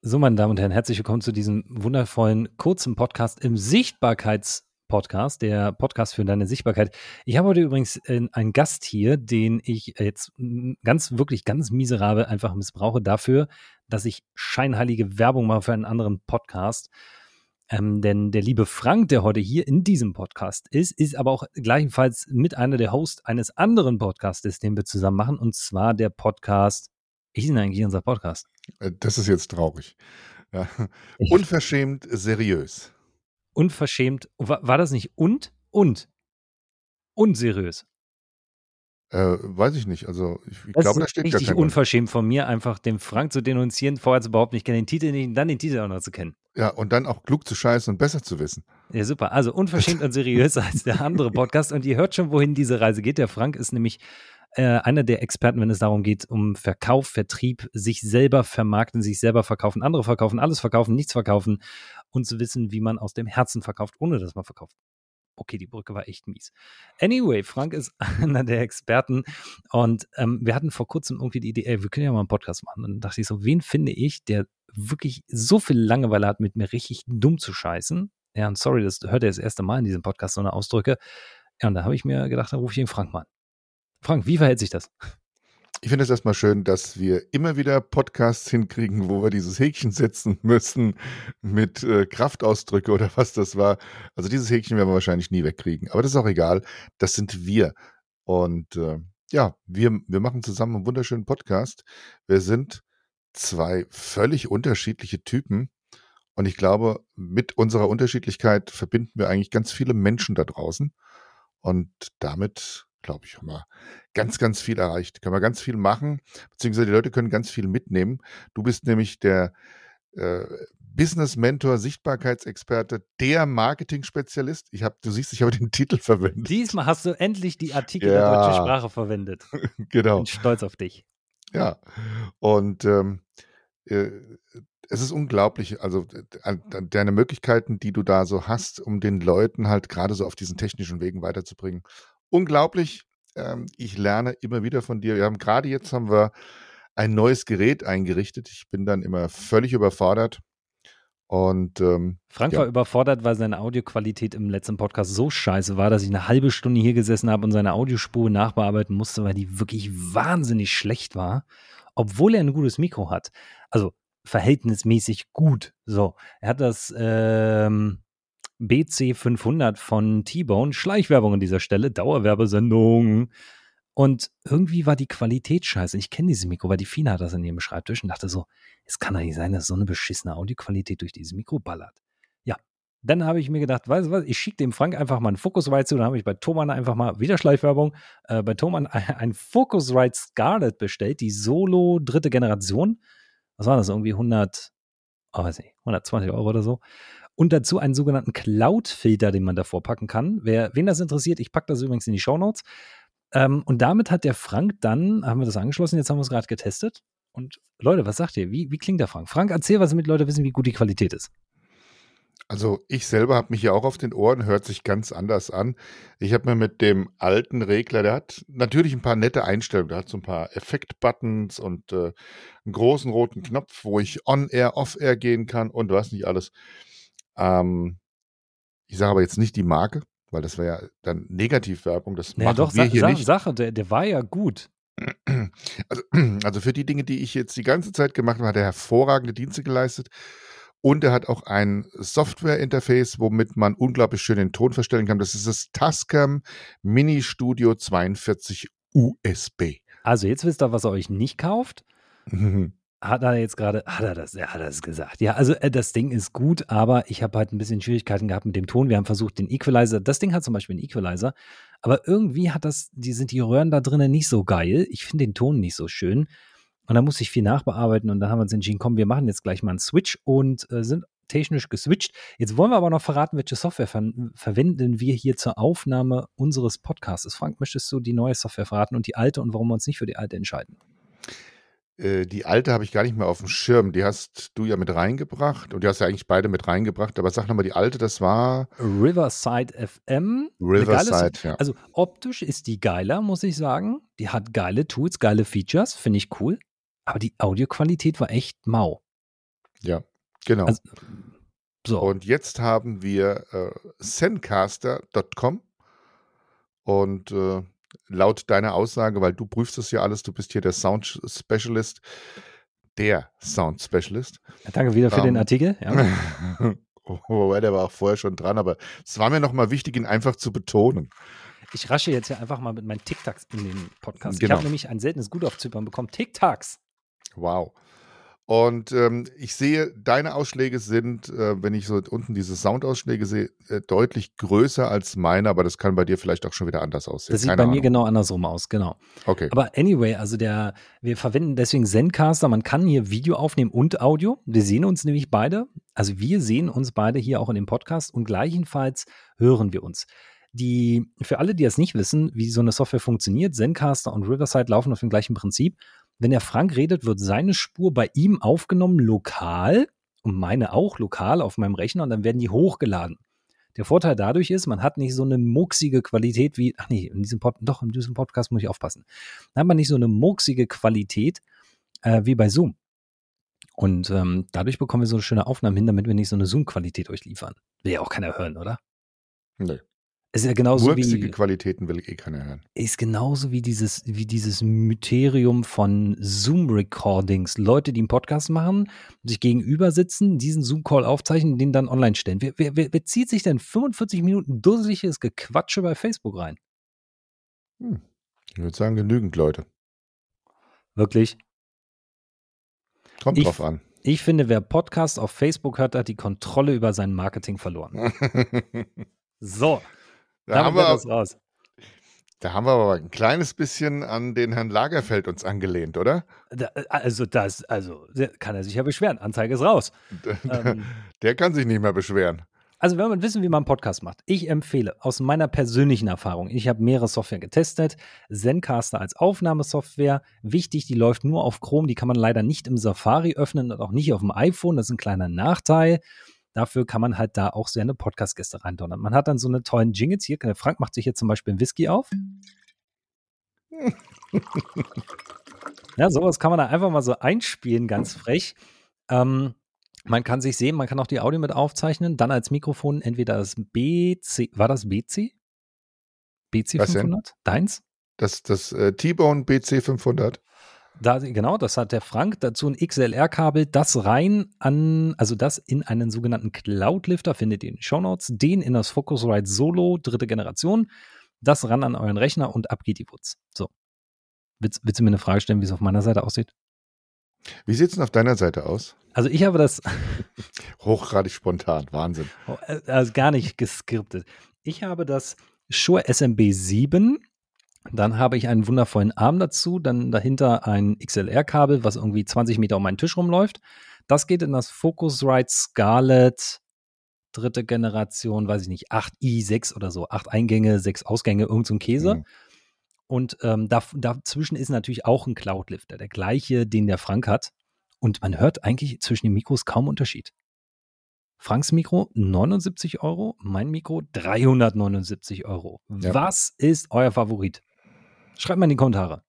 So, meine Damen und Herren, herzlich willkommen zu diesem wundervollen kurzen Podcast im Sichtbarkeits-Podcast, der Podcast für deine Sichtbarkeit. Ich habe heute übrigens äh, einen Gast hier, den ich jetzt ganz, wirklich ganz miserabel einfach missbrauche dafür, dass ich scheinheilige Werbung mache für einen anderen Podcast. Ähm, denn der liebe Frank, der heute hier in diesem Podcast ist, ist aber auch gleichfalls mit einer der Hosts eines anderen Podcasts, den wir zusammen machen, und zwar der Podcast ist denn eigentlich unser Podcast? Äh, das ist jetzt traurig. Ja. Unverschämt seriös. Unverschämt. War, war, das nicht und? Und. Unseriös. Äh, weiß ich nicht. Also ich, ich glaube, da steht richtig gar kein unverschämt von mir, einfach den Frank zu denunzieren, vorher zu überhaupt nicht kennen, den Titel nicht und dann den Titel auch noch zu kennen. Ja, und dann auch klug zu scheißen und besser zu wissen. Ja, super. Also unverschämt und seriös als der andere Podcast. Und ihr hört schon, wohin diese Reise geht. Der Frank ist nämlich äh, einer der Experten, wenn es darum geht, um Verkauf, Vertrieb, sich selber vermarkten, sich selber verkaufen, andere verkaufen, alles verkaufen, nichts verkaufen und zu wissen, wie man aus dem Herzen verkauft, ohne dass man verkauft. Okay, die Brücke war echt mies. Anyway, Frank ist einer der Experten und ähm, wir hatten vor kurzem irgendwie die Idee, ey, wir können ja mal einen Podcast machen. Und dann dachte ich so, wen finde ich, der wirklich so viel Langeweile hat, mit mir richtig dumm zu scheißen? Ja, und sorry, das hört er das erste Mal in diesem Podcast, so eine Ausdrücke. Ja, und da habe ich mir gedacht, da rufe ich den Frank mal an. Frank, wie verhält sich das? Ich finde es erstmal schön, dass wir immer wieder Podcasts hinkriegen, wo wir dieses Häkchen setzen müssen mit äh, Kraftausdrücke oder was das war. Also dieses Häkchen werden wir wahrscheinlich nie wegkriegen. Aber das ist auch egal. Das sind wir. Und äh, ja, wir, wir machen zusammen einen wunderschönen Podcast. Wir sind zwei völlig unterschiedliche Typen. Und ich glaube, mit unserer Unterschiedlichkeit verbinden wir eigentlich ganz viele Menschen da draußen. Und damit glaube ich, haben wir ganz, ganz viel erreicht. Können wir ganz viel machen, beziehungsweise die Leute können ganz viel mitnehmen. Du bist nämlich der äh, Business Mentor, Sichtbarkeitsexperte, der Marketing-Spezialist. Ich habe, du siehst, ich habe den Titel verwendet. Diesmal hast du endlich die Artikel ja. der deutschen Sprache verwendet. genau. Ich bin stolz auf dich. Ja. Und ähm, äh, es ist unglaublich, also deine Möglichkeiten, die du da so hast, um den Leuten halt gerade so auf diesen technischen Wegen weiterzubringen unglaublich. Ähm, ich lerne immer wieder von dir. Wir haben gerade jetzt haben wir ein neues Gerät eingerichtet. Ich bin dann immer völlig überfordert. Und ähm, Frank ja. war überfordert, weil seine Audioqualität im letzten Podcast so scheiße war, dass ich eine halbe Stunde hier gesessen habe und seine Audiospur nachbearbeiten musste, weil die wirklich wahnsinnig schlecht war, obwohl er ein gutes Mikro hat. Also verhältnismäßig gut. So, er hat das ähm, BC500 von T-Bone. Schleichwerbung an dieser Stelle, Dauerwerbesendung. Und irgendwie war die Qualität scheiße. Ich kenne dieses Mikro, weil die Fina hat das in ihrem Schreibtisch und dachte so, es kann doch nicht sein, dass so eine beschissene Audioqualität durch dieses Mikro ballert. Ja, dann habe ich mir gedacht, weißt du was, ich schicke dem Frank einfach mal einen Focusrite zu. Dann habe ich bei Thomann einfach mal, wieder Schleichwerbung, äh, bei Thomann ein, Focusrite Scarlett bestellt, die Solo dritte Generation. Was war das, irgendwie 100, oh, weiß nicht, 120 Euro oder so und dazu einen sogenannten Cloud-Filter, den man davor packen kann. Wer, wen das interessiert, ich packe das übrigens in die Show Notes. Ähm, und damit hat der Frank dann, haben wir das angeschlossen, jetzt haben wir es gerade getestet. Und Leute, was sagt ihr? Wie, wie klingt der Frank? Frank, erzähl was, damit Leute wissen, wie gut die Qualität ist. Also ich selber habe mich ja auch auf den Ohren, hört sich ganz anders an. Ich habe mir mit dem alten Regler, der hat natürlich ein paar nette Einstellungen, der hat so ein paar Effekt-Buttons und äh, einen großen roten Knopf, wo ich on-air, off-air gehen kann und was nicht alles. Ähm, ich sage aber jetzt nicht die Marke, weil das wäre ja dann Negativwerbung. Das ja, machen doch, wir hier nicht. Sache, der, der war ja gut. Also, also für die Dinge, die ich jetzt die ganze Zeit gemacht habe, hat er hervorragende Dienste geleistet. Und er hat auch ein Software-Interface, womit man unglaublich schön den Ton verstellen kann. Das ist das Tascam Mini Studio 42 USB. Also jetzt wisst ihr, was ihr euch nicht kauft. Hat er jetzt gerade, hat er das, er hat das gesagt. Ja, also äh, das Ding ist gut, aber ich habe halt ein bisschen Schwierigkeiten gehabt mit dem Ton. Wir haben versucht, den Equalizer, das Ding hat zum Beispiel einen Equalizer, aber irgendwie hat das, die sind die Röhren da drinnen nicht so geil. Ich finde den Ton nicht so schön. Und da muss ich viel nachbearbeiten und dann haben wir uns entschieden, komm, wir machen jetzt gleich mal einen Switch und äh, sind technisch geswitcht. Jetzt wollen wir aber noch verraten, welche Software ver verwenden wir hier zur Aufnahme unseres Podcasts. Frank, möchtest du die neue Software verraten und die alte und warum wir uns nicht für die alte entscheiden? Äh, die alte habe ich gar nicht mehr auf dem Schirm. Die hast du ja mit reingebracht und die hast ja eigentlich beide mit reingebracht. Aber sag nochmal, die alte, das war Riverside FM. Riverside, ja. Also optisch ist die geiler, muss ich sagen. Die hat geile Tools, geile Features, finde ich cool. Aber die Audioqualität war echt mau. Ja, genau. Also, so. Und jetzt haben wir äh, zencaster.com und äh, laut deiner Aussage, weil du prüfst das ja alles, du bist hier der Sound Specialist, der Sound Specialist. Ja, danke wieder für Ähm, den Artikel. Ja. Oh, der war auch vorher schon dran, aber es war mir nochmal wichtig, ihn einfach zu betonen. Ich rasche jetzt ja einfach mal mit meinen TikToks in den Podcast. Ich Genau. habe nämlich ein seltenes Gut auf Zypern bekommen. TikToks. Wow. Und ähm, ich sehe, deine Ausschläge sind, äh, wenn ich so unten diese Soundausschläge sehe, äh, deutlich größer als meine, aber das kann bei dir vielleicht auch schon wieder anders aussehen. Das sieht Keine bei mir Ahnung. genau andersrum aus, genau. Okay. Aber anyway, also der, wir verwenden deswegen Zencaster. Man kann hier Video aufnehmen und Audio. Wir sehen uns nämlich beide. Also wir sehen uns beide hier auch in dem Podcast und gleichenfalls hören wir uns. Die, für alle, die das nicht wissen, wie so eine Software funktioniert, Zencaster und Riverside laufen auf dem gleichen Prinzip. Wenn der Frank redet, wird seine Spur bei ihm aufgenommen lokal und meine auch lokal auf meinem Rechner und dann werden die hochgeladen. Der Vorteil dadurch ist, man hat nicht so eine mucksige Qualität wie, ach nee, in diesem Pod, doch, in diesem Podcast muss ich aufpassen. Da hat man nicht so eine mucksige Qualität äh, wie bei Zoom. Und ähm, dadurch bekommen wir so eine schöne Aufnahmen hin, damit wir nicht so eine Zoom-Qualität euch liefern. Will ja auch keiner hören, oder? Nee. Es ist ja genauso Murksige wie, Qualitäten will eh keiner hören. ist genauso wie dieses, wie dieses Myterium von Zoom-Recordings. Leute, die einen Podcast machen, sich gegenüber sitzen, diesen Zoom-Call aufzeichnen, den dann online stellen. Wer, wer, wer, wer zieht sich denn 45 Minuten dusseliges Gequatsche bei Facebook rein? Hm. Ich würde sagen, genügend Leute. Wirklich? Kommt Ich- drauf an. Ich finde, wer Podcast auf Facebook hört, hat die Kontrolle über sein Marketing verloren. So, da, damit haben wir, das raus. da haben wir aber ein kleines bisschen an den Herrn Lagerfeld uns angelehnt, oder? Da, also das, also kann er sich ja beschweren. Anzeige ist raus. Ähm, Der kann sich nicht mehr beschweren. Also wenn man wissen, wie man einen Podcast macht, ich empfehle aus meiner persönlichen Erfahrung, ich habe mehrere Software getestet, Zencaster als Aufnahmesoftware, wichtig, die läuft nur auf Chrome, die kann man leider nicht im Safari öffnen und auch nicht auf dem iPhone, das ist ein kleiner Nachteil. Dafür kann man halt da auch seine Podcast-Gäste reindonnern. Man hat dann so eine tollen Jingles hier. Der Frank macht sich jetzt zum Beispiel einen Whisky auf. Ja, sowas kann man da einfach mal so einspielen, ganz frech. Ähm, man kann sich sehen, man kann auch die Audio mit aufzeichnen, dann als Mikrofon entweder das BC, war das BC? BC Was denn? 500? Deins? Das, das äh, T-Bone BC 500. Da, genau, das hat der Frank. Dazu ein XLR-Kabel, das rein an, also das in einen sogenannten Cloud-Lifter, findet ihr in den Shownotes, den in das Focusrite Solo, dritte Generation, das ran an euren Rechner und ab geht die Wutz. So. Willst, willst du mir eine Frage stellen, wie es auf meiner Seite aussieht? Wie sieht es denn auf deiner Seite aus? Also ich habe das, Hochgradig spontan. Wahnsinn. Oh, äh, Also gar nicht geskriptet. Ich habe das Shure SMB 7. Dann habe ich einen wundervollen Arm dazu. Dann dahinter ein XLR-Kabel, was irgendwie 20 Meter um meinen Tisch rumläuft. Das geht in das Focusrite Scarlett dritte Generation, weiß ich nicht, 8i6 oder so. Acht Eingänge, sechs Ausgänge, irgend so ein Käse. Mhm. Und ähm, da, dazwischen ist natürlich auch ein Cloud-Lifter, der gleiche, den der Frank hat. Und man hört eigentlich zwischen den Mikros kaum Unterschied. Franks Mikro 79 Euro, mein Mikro 379 Euro. Ja. Was ist euer Favorit? Schreibt mal in die Kommentare.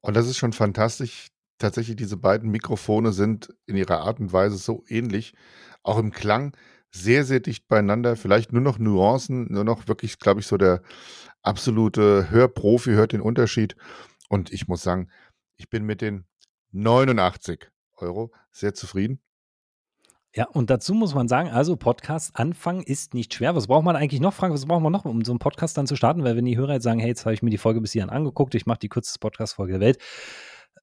Und das ist schon fantastisch. Tatsächlich, diese beiden Mikrofone sind in ihrer Art und Weise so ähnlich. Auch im Klang sehr, sehr dicht beieinander. Vielleicht nur noch Nuancen, nur noch wirklich, glaube ich, so der absolute Hörprofi hört den Unterschied. Und ich muss sagen, ich bin mit den 89 Euro sehr zufrieden. Ja, und dazu muss man sagen, also Podcast anfangen ist nicht schwer. Was braucht man eigentlich noch, Frank? Was braucht man noch, um so einen Podcast dann zu starten? Weil wenn die Hörer jetzt sagen, hey, jetzt habe ich mir die Folge bis hierhin angeguckt, ich mache die kürzeste Podcast-Folge der Welt.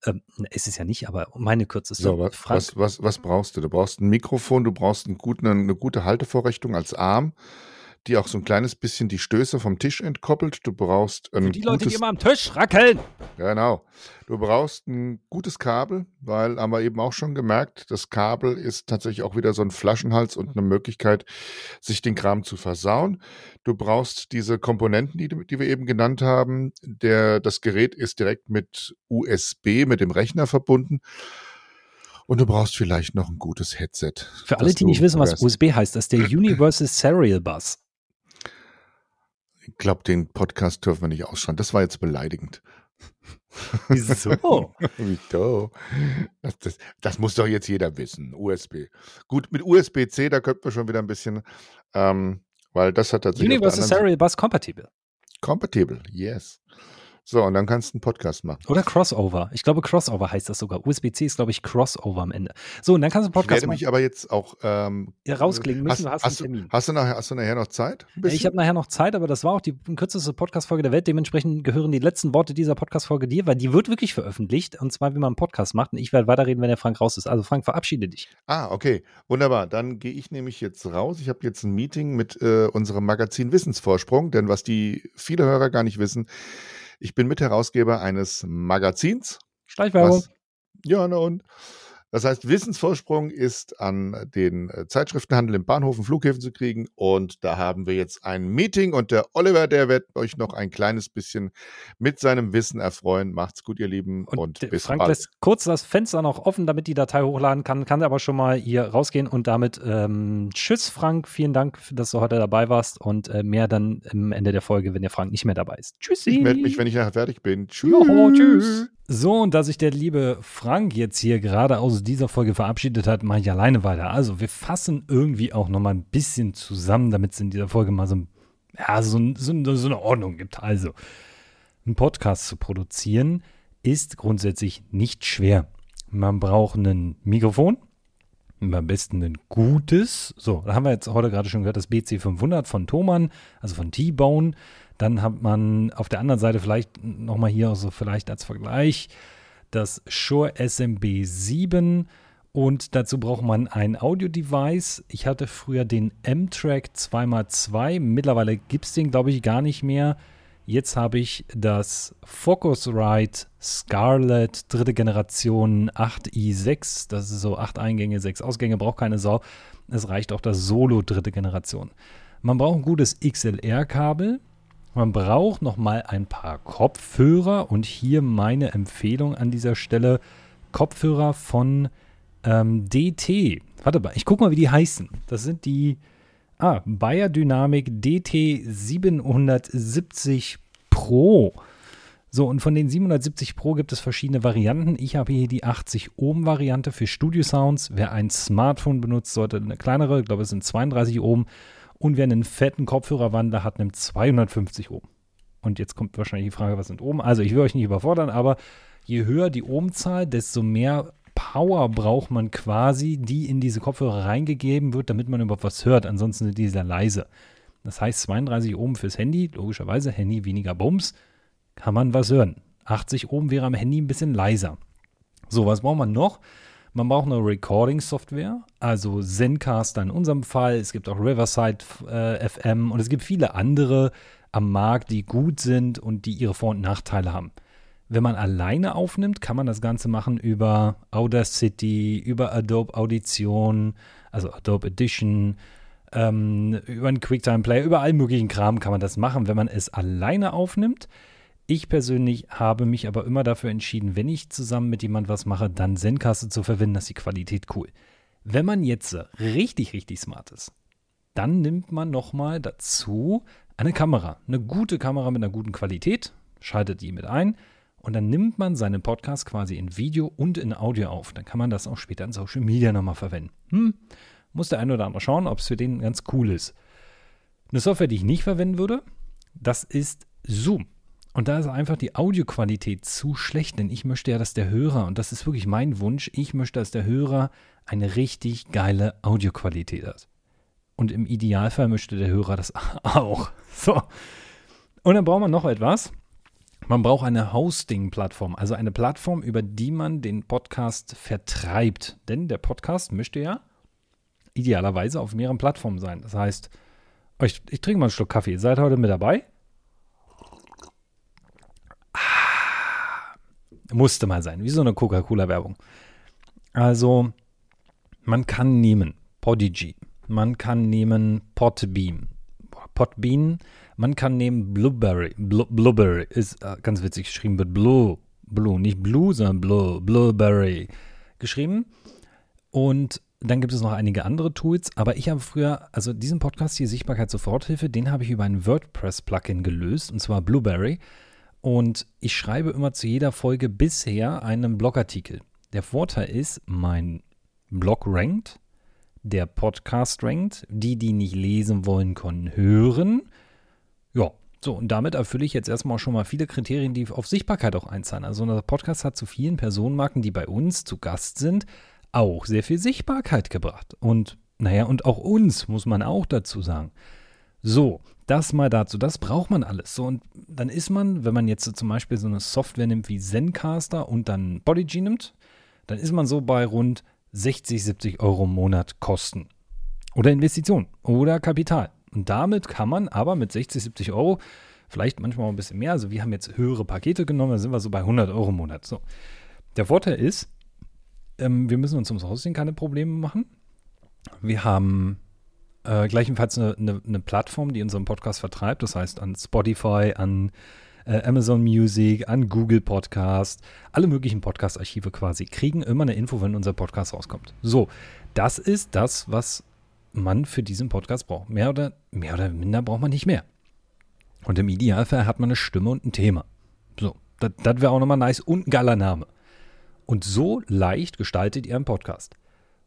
Ähm, ist es ja nicht, aber meine kürzeste. So, was, Frank, was, was, was brauchst du? Du brauchst ein Mikrofon, du brauchst einen guten, eine gute Haltevorrichtung als Arm, die auch so ein kleines bisschen die Stöße vom Tisch entkoppelt. Du brauchst ein für die Leute, die gutes, immer am Tisch rackeln. genau. Du brauchst ein gutes Kabel, weil haben wir eben auch schon gemerkt, das Kabel ist tatsächlich auch wieder so ein Flaschenhals und eine Möglichkeit, sich den Kram zu versauen. Du brauchst diese Komponenten, die, die wir eben genannt haben. Der, das Gerät ist direkt mit USB, mit dem Rechner verbunden. Und du brauchst vielleicht noch ein gutes Headset. Für alle, die nicht wissen, was. USB heißt, das ist der Universal Serial Bus. Ich glaube, den Podcast dürfen wir nicht ausschreiben. Das war jetzt beleidigend. Wieso? Wieso? Das, das, das muss doch jetzt jeder wissen. USB. Gut, mit USB-C, da könnten wir schon wieder ein bisschen, ähm, weil das hat tatsächlich. Universal Serial Bus Compatible. Compatible, yes. So, und dann kannst du einen Podcast machen. Oder Crossover. Ich glaube, Crossover heißt das sogar. USB-C ist, glaube ich, Crossover am Ende. So, und dann kannst du einen Podcast ich werde mich aber jetzt auch ähm, ja, rausklingen müssen. Hast, du hast, einen Termin. Hast du, nachher, hast du nachher noch Zeit? Ich habe nachher noch Zeit, aber das war auch die kürzeste Podcast-Folge der Welt. Dementsprechend gehören die letzten Worte dieser Podcast-Folge dir, weil die wird wirklich veröffentlicht. Und zwar, wie man einen Podcast macht. Und ich werde weiterreden, wenn der Frank raus ist. Also, Frank, verabschiede dich. Ah, okay. Wunderbar. Dann gehe ich nämlich jetzt raus. Ich habe jetzt ein Meeting mit äh, unserem Magazin Wissensvorsprung. Denn was die viele Hörer gar nicht wissen, ich bin Mitherausgeber eines Magazins. Schleichwerbung. Ja, na und. Das heißt, Wissensvorsprung ist an den äh, Zeitschriftenhandel im Bahnhof und Flughäfen zu kriegen. Und da haben wir jetzt ein Meeting und der Oliver, der wird euch noch ein kleines bisschen mit seinem Wissen erfreuen. Macht's gut, ihr Lieben. Und, und bis Frank bald. lässt kurz das Fenster noch offen, damit die Datei hochladen kann. Kann aber schon mal hier rausgehen und damit ähm, Tschüss, Frank. Vielen Dank, dass du heute dabei warst und äh, mehr dann am Ende der Folge, wenn der Frank nicht mehr dabei ist. Tschüssi. Ich melde mich, wenn ich nachher fertig bin. Tschüss. Joho, tschüss. So, und da sich der liebe Frank jetzt hier gerade aus dieser Folge verabschiedet hat, mache ich alleine weiter. Also, wir fassen irgendwie auch nochmal ein bisschen zusammen, damit es in dieser Folge mal so, ja, so, so, so eine Ordnung gibt. Also, einen Podcast zu produzieren ist grundsätzlich nicht schwer. Man braucht ein Mikrofon, am besten ein gutes. So, da haben wir jetzt heute gerade schon gehört, das BC500 von Thomann, also von T-Bone. Dann hat man auf der anderen Seite vielleicht nochmal hier so also vielleicht als Vergleich das Shure SMB 7 und dazu braucht man ein Audio-Device. Ich hatte früher den M-Track 2x2, mittlerweile gibt es den glaube ich gar nicht mehr. Jetzt habe ich das Focusrite Scarlett dritte Generation 8i6. Das ist so 8 Eingänge, 6 Ausgänge, braucht keine Sau. Es reicht auch das Solo dritte Generation. Man braucht ein gutes XLR-Kabel. Man braucht noch mal ein paar Kopfhörer und hier meine Empfehlung an dieser Stelle: Kopfhörer von ähm, DT. Warte mal, ich gucke mal, wie die heißen. Das sind die ah, Bayer Dynamic DT 770 Pro. So, und von den 770 Pro gibt es verschiedene Varianten. Ich habe hier die 80 Ohm Variante für Studio Sounds. Wer ein Smartphone benutzt, sollte eine kleinere, ich glaube, es sind 32 Ohm und wer einen fetten Kopfhörerwandler hat, nimmt 250 Ohm. Und jetzt kommt wahrscheinlich die Frage, was sind Ohm? Also ich will euch nicht überfordern, aber je höher die Ohmzahl, desto mehr Power braucht man quasi, die in diese Kopfhörer reingegeben wird, damit man überhaupt was hört. Ansonsten sind die sehr leise. Das heißt 32 Ohm fürs Handy, logischerweise Handy weniger Bums, kann man was hören. 80 Ohm wäre am Handy ein bisschen leiser. So, was braucht man noch? Man braucht eine Recording-Software, also Zencaster in unserem Fall. Es gibt auch Riverside äh, FM und es gibt viele andere am Markt, die gut sind und die ihre Vor- und Nachteile haben. Wenn man alleine aufnimmt, kann man das Ganze machen über Audacity, über Adobe Audition, also Adobe Edition, ähm, über einen QuickTime Player, über allen möglichen Kram kann man das machen, wenn man es alleine aufnimmt. Ich persönlich habe mich aber immer dafür entschieden, wenn ich zusammen mit jemand was mache, dann Zencaster zu verwenden, dass die Qualität cool. Wenn man jetzt richtig, richtig smart ist, dann nimmt man nochmal dazu eine Kamera. Eine gute Kamera mit einer guten Qualität, schaltet die mit ein und dann nimmt man seinen Podcast quasi in Video und in Audio auf. Dann kann man das auch später in Social Media nochmal verwenden. Hm, muss der eine oder andere schauen, ob es für den ganz cool ist. Eine Software, die ich nicht verwenden würde, das ist Zoom. Und da ist einfach die Audioqualität zu schlecht, denn ich möchte ja, dass der Hörer, und das ist wirklich mein Wunsch, ich möchte, dass der Hörer eine richtig geile Audioqualität hat. Und im Idealfall möchte der Hörer das auch. So. Und dann braucht man noch etwas. Man braucht eine Hosting-Plattform, also eine Plattform, über die man den Podcast vertreibt. Denn der Podcast möchte ja idealerweise auf mehreren Plattformen sein. Das heißt, ich, ich trinke mal einen Schluck Kaffee. Seid heute mit dabei? Musste mal sein, wie so eine Coca-Cola-Werbung. Also, man kann nehmen Podigy, man kann nehmen Podbeam, Podbean, man kann nehmen Blueberry, Blu Blueberry ist äh, ganz witzig geschrieben, wird Blue, Blue, nicht Blue, sondern Blue, Blueberry geschrieben. Und dann gibt es noch einige andere Tools, aber ich habe früher, also diesen Podcast hier, Sichtbarkeit Soforthilfe, den habe ich über ein WordPress-Plugin gelöst, und zwar Blueberry. Und ich schreibe immer zu jeder Folge bisher einen Blogartikel. Der Vorteil ist, mein Blog rankt, der Podcast rankt, die, die nicht lesen wollen, können hören. Ja, so, und damit erfülle ich jetzt erstmal schon mal viele Kriterien, die auf Sichtbarkeit auch einzahlen. Also unser Podcast hat zu vielen Personenmarken, die bei uns zu Gast sind, auch sehr viel Sichtbarkeit gebracht. Und naja, und auch uns, muss man auch dazu sagen. So, das mal dazu. Das braucht man alles. So, und dann ist man, wenn man jetzt zum Beispiel so eine Software nimmt wie Zencaster und dann Podigy nimmt, dann ist man so bei rund 60, 70 Euro im Monat Kosten. Oder Investition oder Kapital. Und damit kann man aber mit 60, 70 Euro, vielleicht manchmal auch ein bisschen mehr, also wir haben jetzt höhere Pakete genommen, da sind wir so bei 100 Euro im Monat. So. Der Vorteil ist, ähm, wir müssen uns ums Hosting keine Probleme machen. Wir haben äh, gleichenfalls eine, eine, eine, Plattform, die unseren Podcast vertreibt, das heißt an Spotify, an äh, Amazon Music, an Google Podcast, alle möglichen Podcast-Archive quasi, kriegen immer eine Info, wenn unser Podcast rauskommt. So, das ist das, was man für diesen Podcast braucht. Mehr oder, mehr oder minder braucht man nicht mehr. Und im Idealfall hat man eine Stimme und ein Thema. So, das wäre auch nochmal nice und ein geiler Name. Und so leicht gestaltet ihr einen Podcast.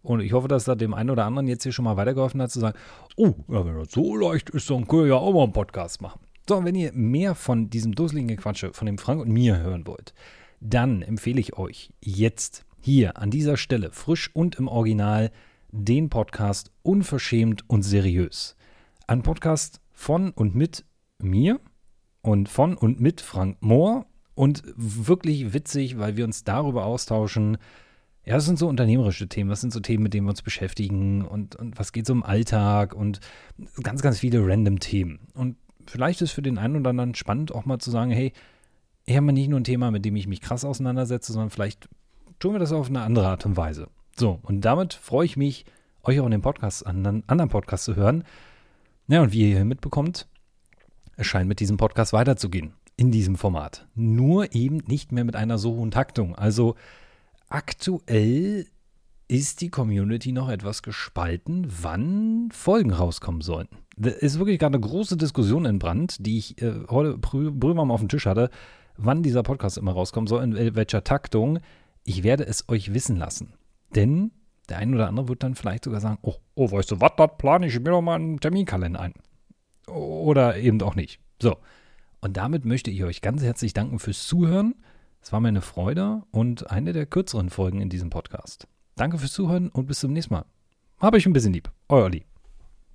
Und ich hoffe, dass das dem einen oder anderen jetzt hier schon mal weitergeholfen hat, zu sagen, oh, wenn das so leicht ist, dann können wir ja auch mal einen Podcast machen. So, und wenn ihr mehr von diesem dusseligen Gequatsche von dem Frank und mir hören wollt, dann empfehle ich euch jetzt hier an dieser Stelle frisch und im Original den Podcast Unverschämt und Seriös. Ein Podcast von und mit mir und von und mit Frank Mohr und wirklich witzig, weil wir uns darüber austauschen. Ja, das sind so unternehmerische Themen, das sind so Themen, mit denen wir uns beschäftigen und, und was geht so im Alltag und ganz, ganz viele random Themen. Und vielleicht ist für den einen oder anderen spannend, auch mal zu sagen, hey, ich habe nicht nur ein Thema, mit dem ich mich krass auseinandersetze, sondern vielleicht tun wir das auf eine andere Art und Weise. So, und damit freue ich mich, euch auch in den Podcast, anderen, anderen Podcast zu hören. Ja, und wie ihr hier mitbekommt, es scheint mit diesem Podcast weiterzugehen in diesem Format. Nur eben nicht mehr mit einer so hohen Taktung. Also aktuell ist die Community noch etwas gespalten, wann Folgen rauskommen sollen. Da ist wirklich gerade eine große Diskussion in Brand, die ich äh, heute drüber mal auf dem Tisch hatte, wann dieser Podcast immer rauskommen soll, in welcher Taktung. Ich werde es euch wissen lassen. Denn der ein oder andere wird dann vielleicht sogar sagen, oh, oh weißt du was, das plane ich mir doch mal einen Terminkalender ein. Oder eben auch nicht. So, und damit möchte ich euch ganz herzlich danken fürs Zuhören. Es war mir eine Freude und eine der kürzeren Folgen in diesem Podcast. Danke fürs Zuhören und bis zum nächsten Mal. Habe ich ein bisschen lieb. Euer Lee.